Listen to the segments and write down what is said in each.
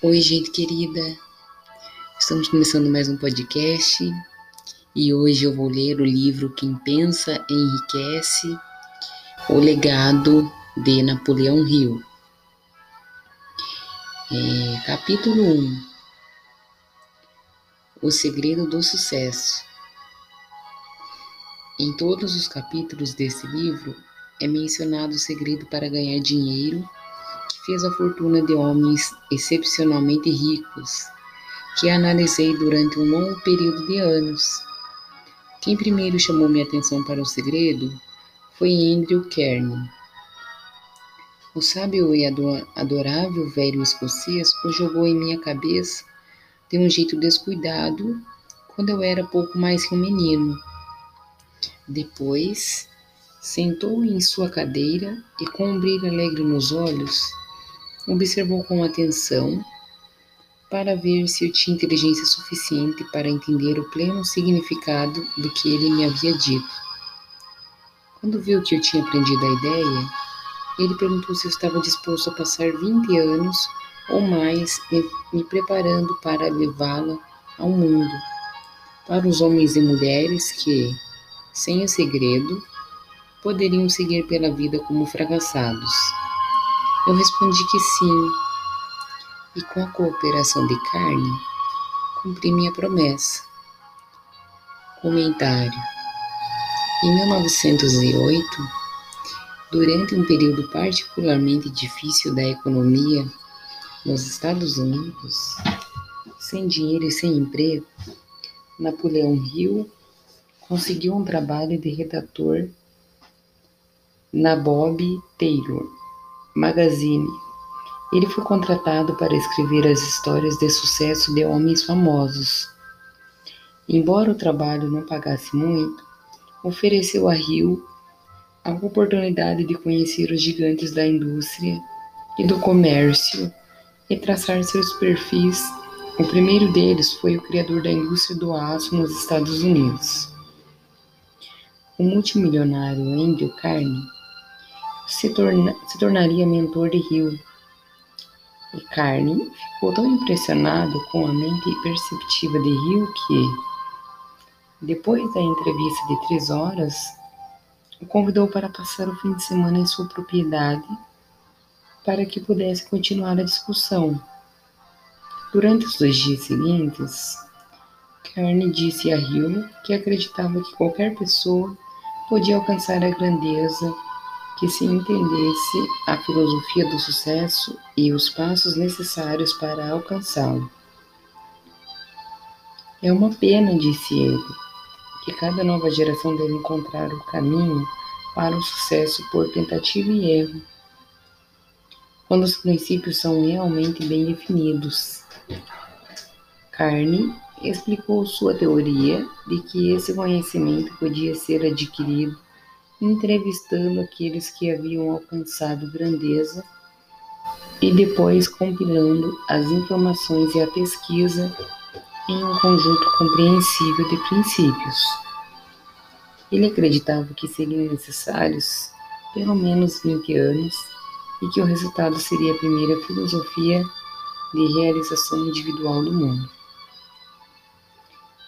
Oi, gente querida. Estamos começando mais um podcast e hoje eu vou ler o livro Quem Pensa Enriquece O Legado de Napoleão Hill. É, capítulo 1 O Segredo do Sucesso. Em todos os capítulos desse livro é mencionado o segredo para ganhar dinheiro fez a fortuna de homens excepcionalmente ricos, que analisei durante um longo período de anos. Quem primeiro chamou minha atenção para o segredo foi Andrew Carnegie. O sábio e adorável velho escocês o jogou em minha cabeça de um jeito descuidado quando eu era pouco mais que um menino. Depois, sentou em sua cadeira e, com um brilho alegre nos olhos, observou com atenção para ver se eu tinha inteligência suficiente para entender o pleno significado do que ele me havia dito. Quando viu que eu tinha aprendido a ideia, ele perguntou se eu estava disposto a passar 20 anos ou mais me preparando para levá-la ao mundo, para os homens e mulheres que, sem o segredo, poderiam seguir pela vida como fracassados. Eu respondi que sim, e com a cooperação de carne, cumpri minha promessa. Comentário: Em 1908, durante um período particularmente difícil da economia nos Estados Unidos, sem dinheiro e sem emprego, Napoleão Hill conseguiu um trabalho de redator na Bob Taylor Magazine. Ele foi contratado para escrever as histórias de sucesso de homens famosos. Embora o trabalho não pagasse muito, ofereceu a Hill a oportunidade de conhecer os gigantes da indústria e do comércio e traçar seus perfis. O primeiro deles foi o criador da indústria do aço nos Estados Unidos. O multimilionário Andrew Carnegie se, torna, se tornaria mentor de Hill. E Carnegie ficou tão impressionado com a mente perceptiva de Hill que, depois da entrevista de três horas, o convidou para passar o fim de semana em sua propriedade para que pudesse continuar a discussão. Durante os dois dias seguintes, Carne disse a Hill que acreditava que qualquer pessoa podia alcançar a grandeza que se entendesse a filosofia do sucesso e os passos necessários para alcançá-lo. É uma pena, disse ele, que cada nova geração deve encontrar o caminho para o sucesso por tentativa e erro, quando os princípios são realmente bem definidos. Carne explicou sua teoria de que esse conhecimento podia ser adquirido entrevistando aqueles que haviam alcançado grandeza e depois compilando as informações e a pesquisa em um conjunto compreensível de princípios. Ele acreditava que seriam necessários pelo menos 20 anos e que o resultado seria a primeira filosofia de realização individual do mundo.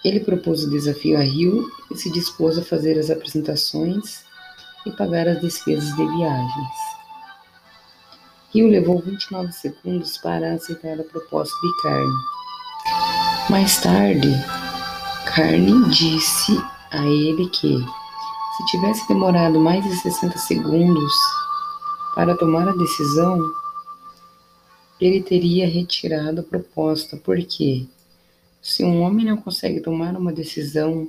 Ele propôs o desafio a Rio e se dispôs a fazer as apresentações e pagar as despesas de viagens. Rio levou 29 segundos para aceitar a proposta de Carne. Mais tarde, Carne disse a ele que, se tivesse demorado mais de 60 segundos para tomar a decisão, ele teria retirado a proposta, porque se um homem não consegue tomar uma decisão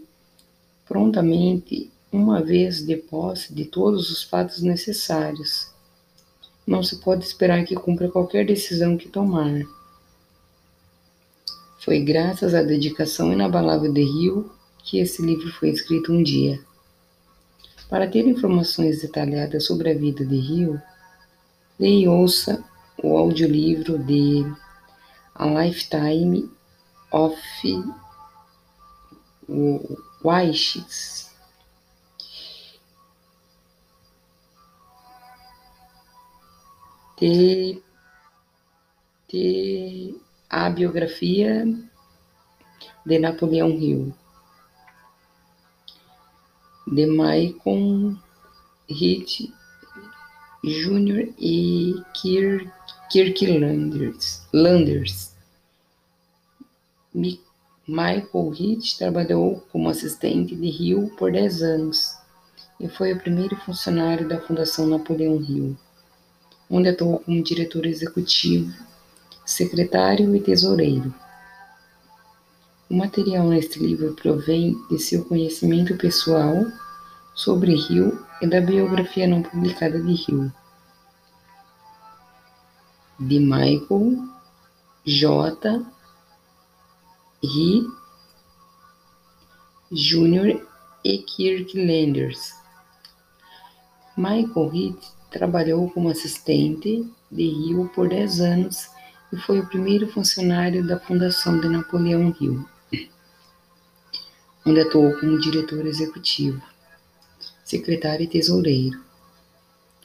prontamente, uma vez de posse de todos os fatos necessários, não se pode esperar que cumpra qualquer decisão que tomar. Foi graças à dedicação inabalável de Rio que esse livro foi escrito um dia. Para ter informações detalhadas sobre a vida de Rio, leia e ouça o audiolivro de A Lifetime of Wishes. The, the a biografia de Napoleão Hill, de Michael Hit Jr. e Kirk, Kirk Landers. Landers. Michael Hit trabalhou como assistente de Hill por 10 anos e foi o primeiro funcionário da Fundação Napoleão Hill, onde atuou como diretor executivo, secretário e tesoureiro. O material neste livro provém de seu conhecimento pessoal sobre Hill e da biografia não publicada de Hill. De Michael J. He Jr. e Kirk Landers. Michael Heath trabalhou como assistente de Hill por 10 anos e foi o primeiro funcionário da Fundação de Napoleão Hill onde atuou como diretor executivo, secretário e tesoureiro.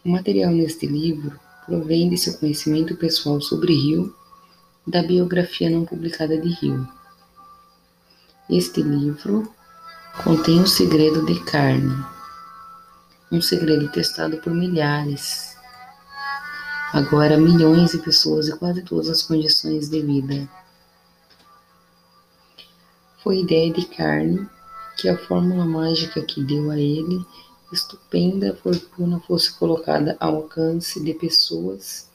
O material neste livro provém de seu conhecimento pessoal sobre Rio, da biografia não publicada de Rio. Este livro contém o segredo de carne, um segredo testado por milhares, agora milhões de pessoas e quase todas as condições de vida foi ideia de Carne que a fórmula mágica que deu a ele estupenda fortuna fosse colocada ao alcance de pessoas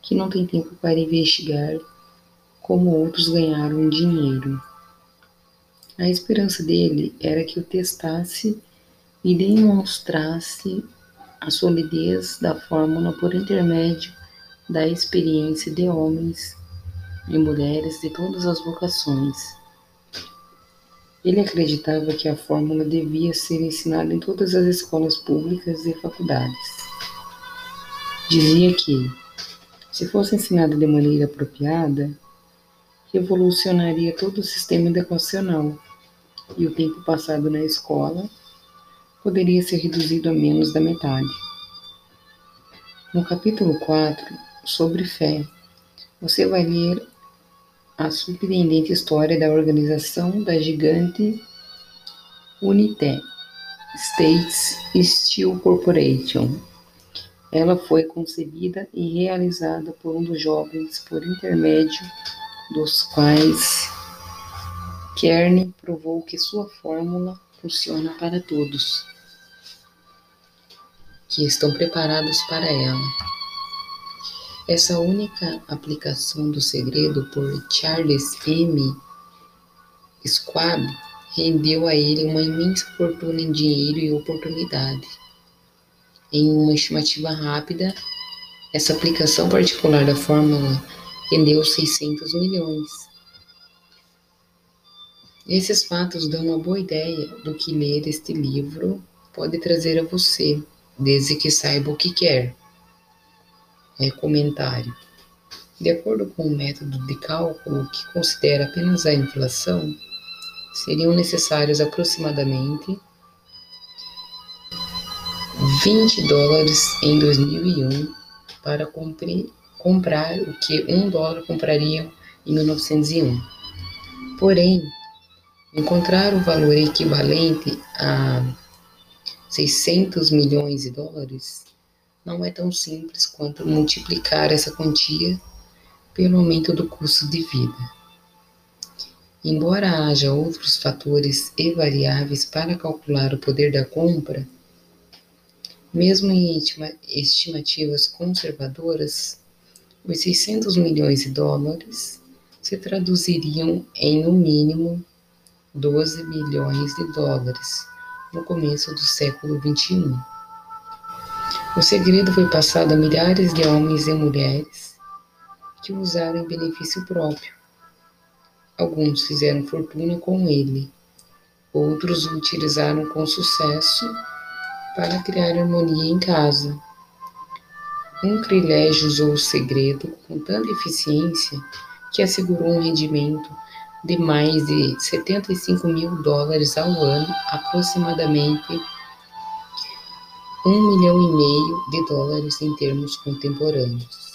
que não têm tempo para investigar como outros ganharam dinheiro. A esperança dele era que o testasse e demonstrasse a solidez da fórmula por intermédio da experiência de homens e mulheres de todas as vocações. Ele acreditava que a fórmula devia ser ensinada em todas as escolas públicas e faculdades. Dizia que, se fosse ensinada de maneira apropriada, revolucionaria todo o sistema educacional e o tempo passado na escola poderia ser reduzido a menos da metade. No capítulo 4, sobre fé, você vai ler a surpreendente história da organização da gigante United States Steel Corporation. Ela foi concebida e realizada por um dos jovens por intermédio dos quais Kearney provou que sua fórmula funciona para todos que estão preparados para ela. Essa única aplicação do segredo por Charles M. Schwab rendeu a ele uma imensa fortuna em dinheiro e oportunidade. Em uma estimativa rápida, essa aplicação particular da fórmula rendeu 600 milhões. Esses fatos dão uma boa ideia do que ler este livro pode trazer a você, desde que saiba o que quer. É, comentário. De acordo com o método de cálculo que considera apenas a inflação, seriam necessários aproximadamente 20 dólares em 2001 para comprar o que um dólar compraria em 1901. Porém, encontrar o valor equivalente a 600 milhões de dólares não é tão simples quanto multiplicar essa quantia pelo aumento do custo de vida. Embora haja outros fatores e variáveis para calcular o poder da compra, mesmo em estimativas conservadoras, os 600 milhões de dólares se traduziriam em no mínimo 12 bilhões de dólares no começo do século XXI. O segredo foi passado a milhares de homens e mulheres que o usaram em benefício próprio. Alguns fizeram fortuna com ele, outros o utilizaram com sucesso para criar harmonia em casa. Um privilégio usou o segredo com tanta eficiência que assegurou um rendimento de mais de 75 mil dólares ao ano, aproximadamente um milhão e meio de dólares em termos contemporâneos.